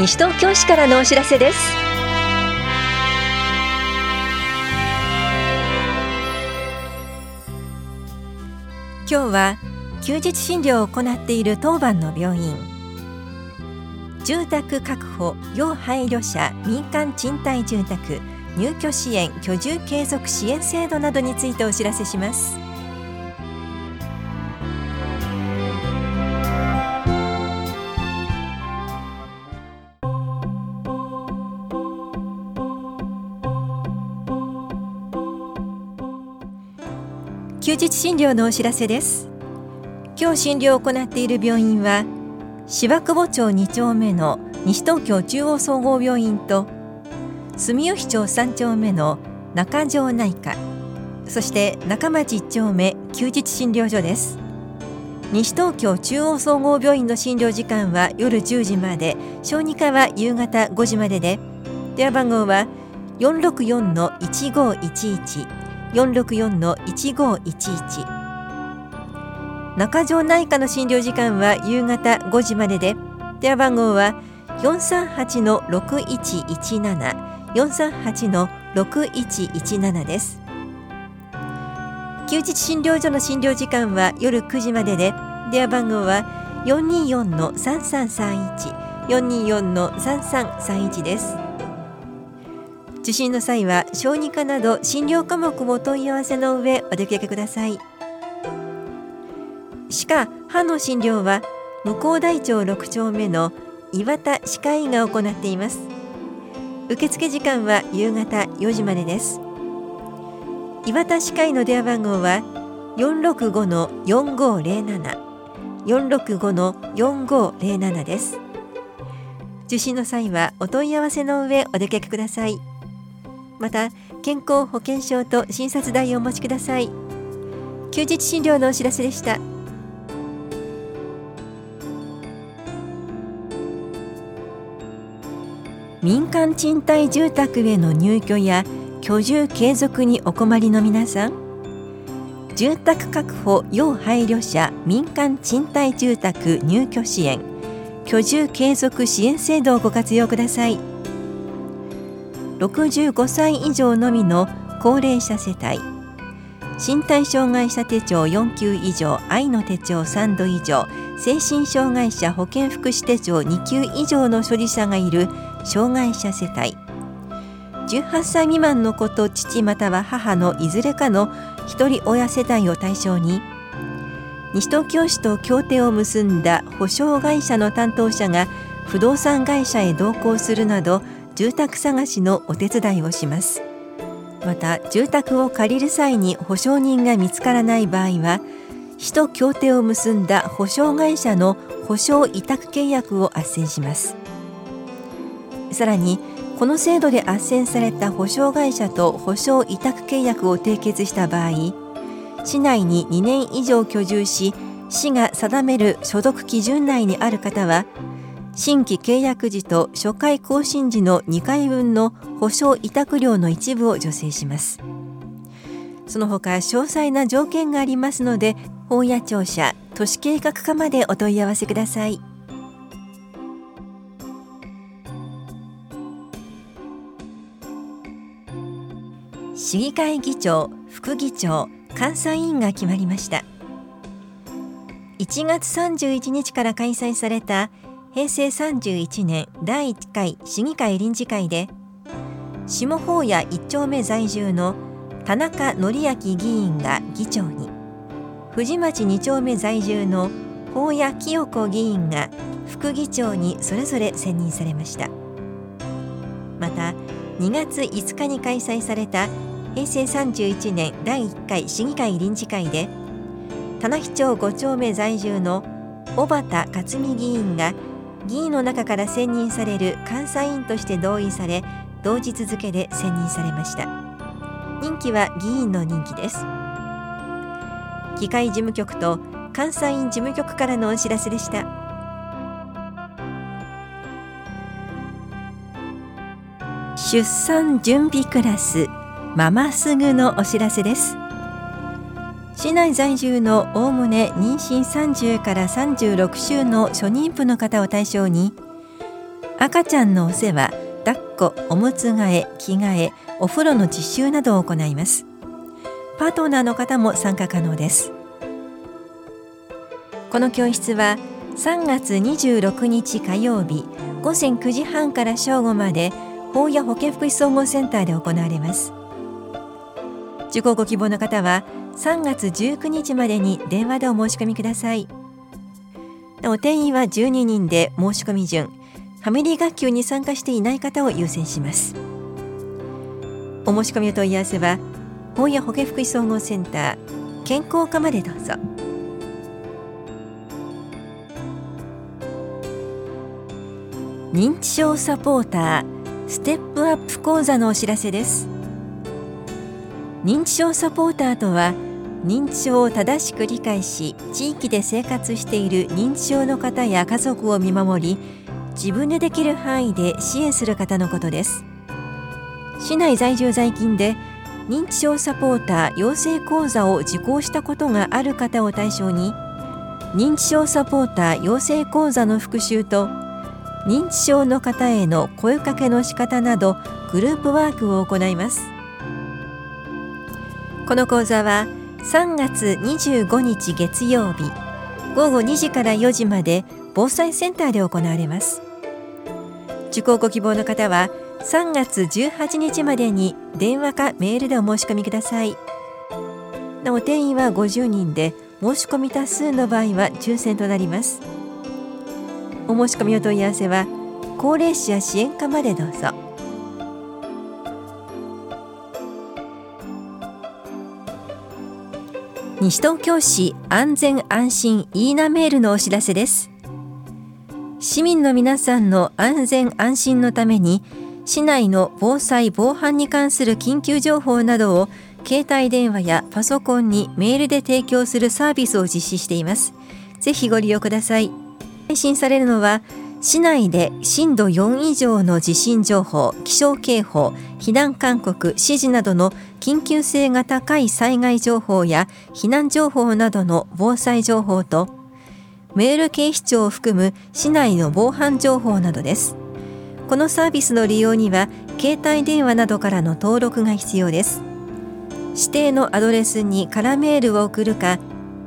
西東京市からのお知らせです。今日は休日診療を行っている当番の病院。住宅確保要配慮者民間賃貸住宅入居支援居住継続支援制度などについてお知らせします。休日診療のお知らせです。今日診療を行っている病院は芝久保町2丁目の西東京中央総合病院と住吉町3丁目の中条内科そして中町1丁目休日診療所です。西東京中央総合病院の診療時間は夜10時まで小児科は夕方5時までで電話番号は464-1511 464-1511中条内科の診療時間は夕方5時までで電話番号は438-6117 438-6117です。休日診療所の診療時間は夜9時までで電話番号は424-3331 424-3331です。受診の際は小児科など診療科目も問い合わせの上お出かけください。歯科歯の診療は向こう大町6丁目の岩田歯科医が行っています。受付時間は夕方4時までです。岩田歯科医の電話番号は465-4507 465-4507です。受診の際はお問い合わせの上お出かけください。また健康保険証と診察代をお持ちください。休日診療のお知らせでした。民間賃貸住宅への入居や居住継続にお困りの皆さん住宅確保要配慮者民間賃貸住宅入居支援居住継続支援制度をご活用ください。65歳以上のみの高齢者世帯。身体障害者手帳4級以上愛の手帳3度以上。精神障害者保健福祉手帳2級以上の所持者がいる障害者世帯。18歳未満の子と父または母のいずれかの一人親世帯を対象に。西東京市と協定を結んだ保証会社の担当者が不動産会社へ同行するなど住宅探しのお手伝いをします。また住宅を借りる際に保証人が見つからない場合は市と協定を結んだ保証会社の保証委託契約を斡旋します。さらにこの制度で斡旋された保証会社と保証委託契約を締結した場合市内に2年以上居住し市が定める所得基準内にある方は新規契約時と初回更新時の2回分の保証委託料の一部を助成します。その他詳細な条件がありますので本屋庁舎都市計画課までお問い合わせください。市議会議長副議長監査委員が決まりました。1月31日から開催された平成31年第1回市議会臨時会で下法屋1丁目在住の田中則明議員が議長に藤町2丁目在住の法屋清子議員が副議長にそれぞれ選任されました。また2月5日に開催された平成31年第1回市議会臨時会で田名町5丁目在住の小畑克美議員が議員の中から選任される監査員として同意され同日付で選任されました。任期は議員の任期です。議会事務局と監査員事務局からのお知らせでした。出産準備クラスママすぐのお知らせです。市内在住のおおむね妊娠30から36週の初妊婦の方を対象に赤ちゃんのお世話抱っこおむつ替え着替えお風呂の実習などを行います。パートナーの方も参加可能です。この教室は3月26日火曜日午前9時半から正午まで法や保健福祉総合センターで行われます。受講ご希望の方は3月19日までに電話でお申し込みください。お定員は12人で申し込み順。ファミリー学級に参加していない方を優先します。お申し込みお問い合わせは法や保健福祉総合センター健康課までどうぞ。認知症サポーターステップアップ講座のお知らせです。認知症サポーターとは認知症を正しく理解し地域で生活している認知症の方や家族を見守り自分でできる範囲で支援する方のことです。市内在住在勤で認知症サポーター養成講座を受講したことがある方を対象に認知症サポーター養成講座の復習と認知症の方への声かけの仕方などグループワークを行います。この講座は3月25日月曜日午後2時から4時まで防災センターで行われます。受講ご希望の方は3月18日までに電話かメールでお申し込みください。なお定員は50人で申し込み多数の場合は抽選となります。お申し込みお問い合わせは高齢者支援課までどうぞ。西東京市安全安心いいなメールのお知らせです。市民の皆さんの安全安心のために市内の防災防犯に関する緊急情報などを携帯電話やパソコンにメールで提供するサービスを実施しています。ぜひご利用ください。配信されるのは市内で震度4以上の地震情報、気象警報、避難勧告、指示などの緊急性が高い災害情報や避難情報などの防災情報とメール警視庁を含む市内の防犯情報などです。このサービスの利用には携帯電話などからの登録が必要です。指定のアドレスに空メールを送るか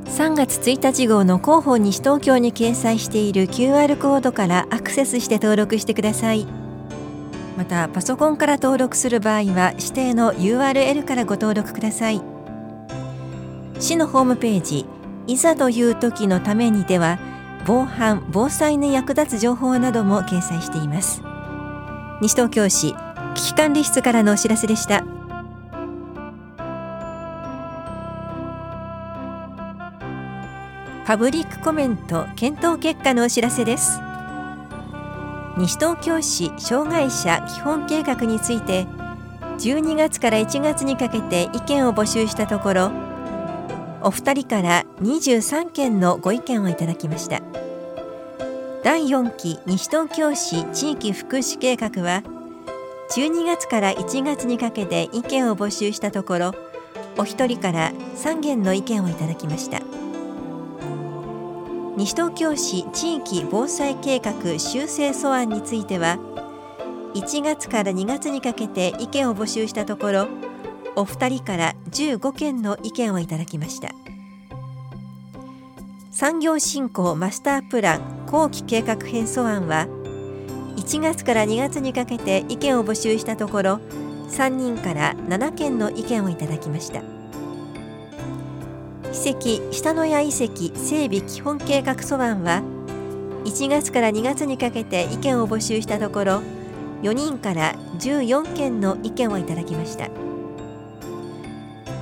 3月1日号の広報西東京に掲載している QR コードからアクセスして登録してください。またパソコンから登録する場合は指定の URL からご登録ください。市のホームページいざという時のためにでは防犯・防災に役立つ情報なども掲載しています。西東京市危機管理室からのお知らせでした。パブリックコメント検討結果のお知らせです。西東京市障害者基本計画について12月から1月にかけて意見を募集したところお二人から23件のご意見をいただきました。第4期西東京市地域福祉計画は12月から1月にかけて意見を募集したところお一人から3件の意見をいただきました。西東京市地域防災計画修正素案については1月から2月にかけて意見を募集したところお二人から15件の意見をいただきました産業振興マスタープラン後期計画編素案は1月から2月にかけて意見を募集したところ3人から7件の意見をいただきました。遺跡下野谷遺跡整備基本計画素案は1月から2月にかけて意見を募集したところ4人から14件の意見をいただきました。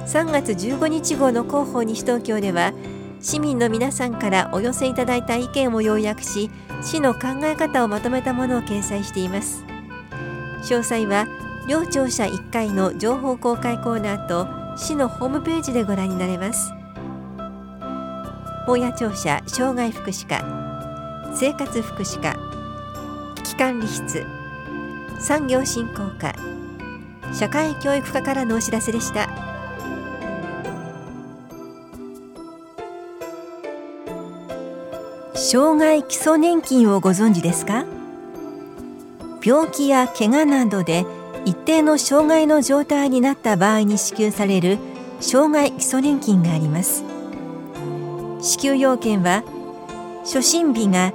3月15日号の広報西東京では市民の皆さんからお寄せいただいた意見を要約し市の考え方をまとめたものを掲載しています。詳細は両庁舎1階の情報公開コーナーと市のホームページでご覧になれます。本屋庁舎障害福祉課生活福祉課危機管理室産業振興課社会教育課からのお知らせでした。障害基礎年金をご存知ですか？病気や怪我などで一定の障害の状態になった場合に支給される障害基礎年金があります。支給要件は初診日が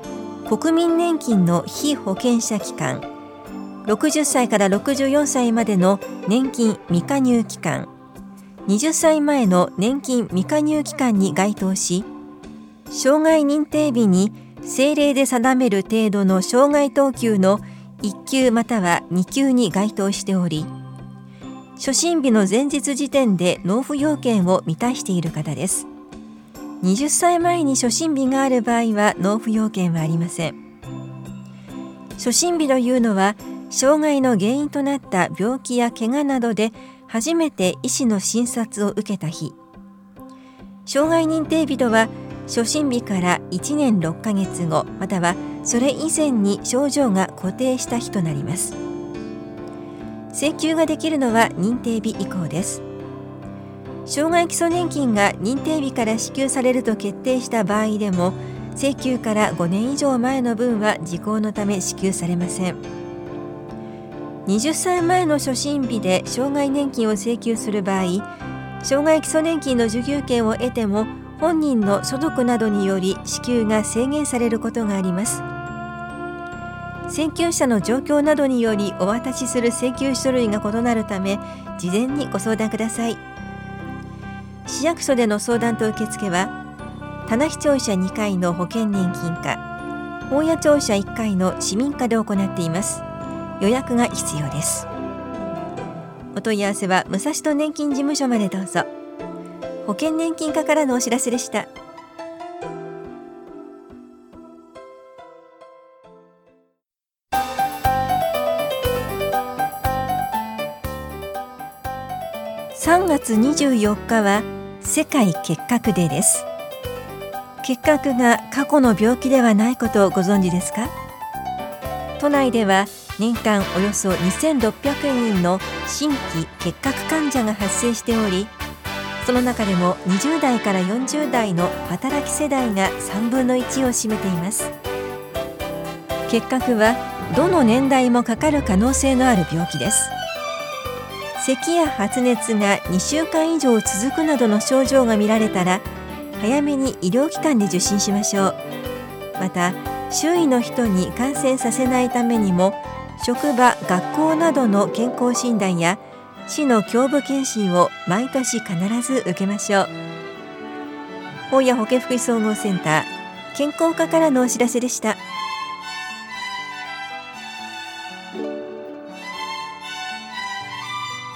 国民年金の被保険者期間60歳から64歳までの年金未加入期間20歳前の年金未加入期間に該当し障害認定日に政令で定める程度の障害等級の1級または2級に該当しており初診日の前日時点で納付要件を満たしている方です。20歳前に初診日がある場合は納付要件はありません。初診日というのは障害の原因となった病気や怪我などで初めて医師の診察を受けた日。障害認定日とは初診日から1年6ヶ月後またはそれ以前に症状が固定した日となります。請求ができるのは認定日以降です。障害基礎年金が認定日から支給されると決定した場合でも請求から5年以上前の分は時効のため支給されません。20歳前の初診日で障害年金を請求する場合障害基礎年金の受給権を得ても本人の所得などにより支給が制限されることがあります。請求者の状況などによりお渡しする請求書類が異なるため事前にご相談ください。市役所での相談と受付は棚視聴者2階の保険年金課本屋庁舎1階の市民課で行っています。予約が必要です。お問い合わせは武蔵野年金事務所までどうぞ。保険年金課からのお知らせでした。3月24日は世界結核デーです。結核が過去の病気ではないことをご存知ですか？都内では年間およそ2600人の新規結核患者が発生しておりその中でも20代から40代の働き世代が3分の1を占めています。結核はどの年代もかかる可能性のある病気です。咳や発熱が2週間以上続くなどの症状が見られたら早めに医療機関で受診しましょうまた周囲の人に感染させないためにも職場学校などの健康診断や市の胸部検診を毎年必ず受けましょう本屋保健福祉総合センター健康課からのお知らせでした。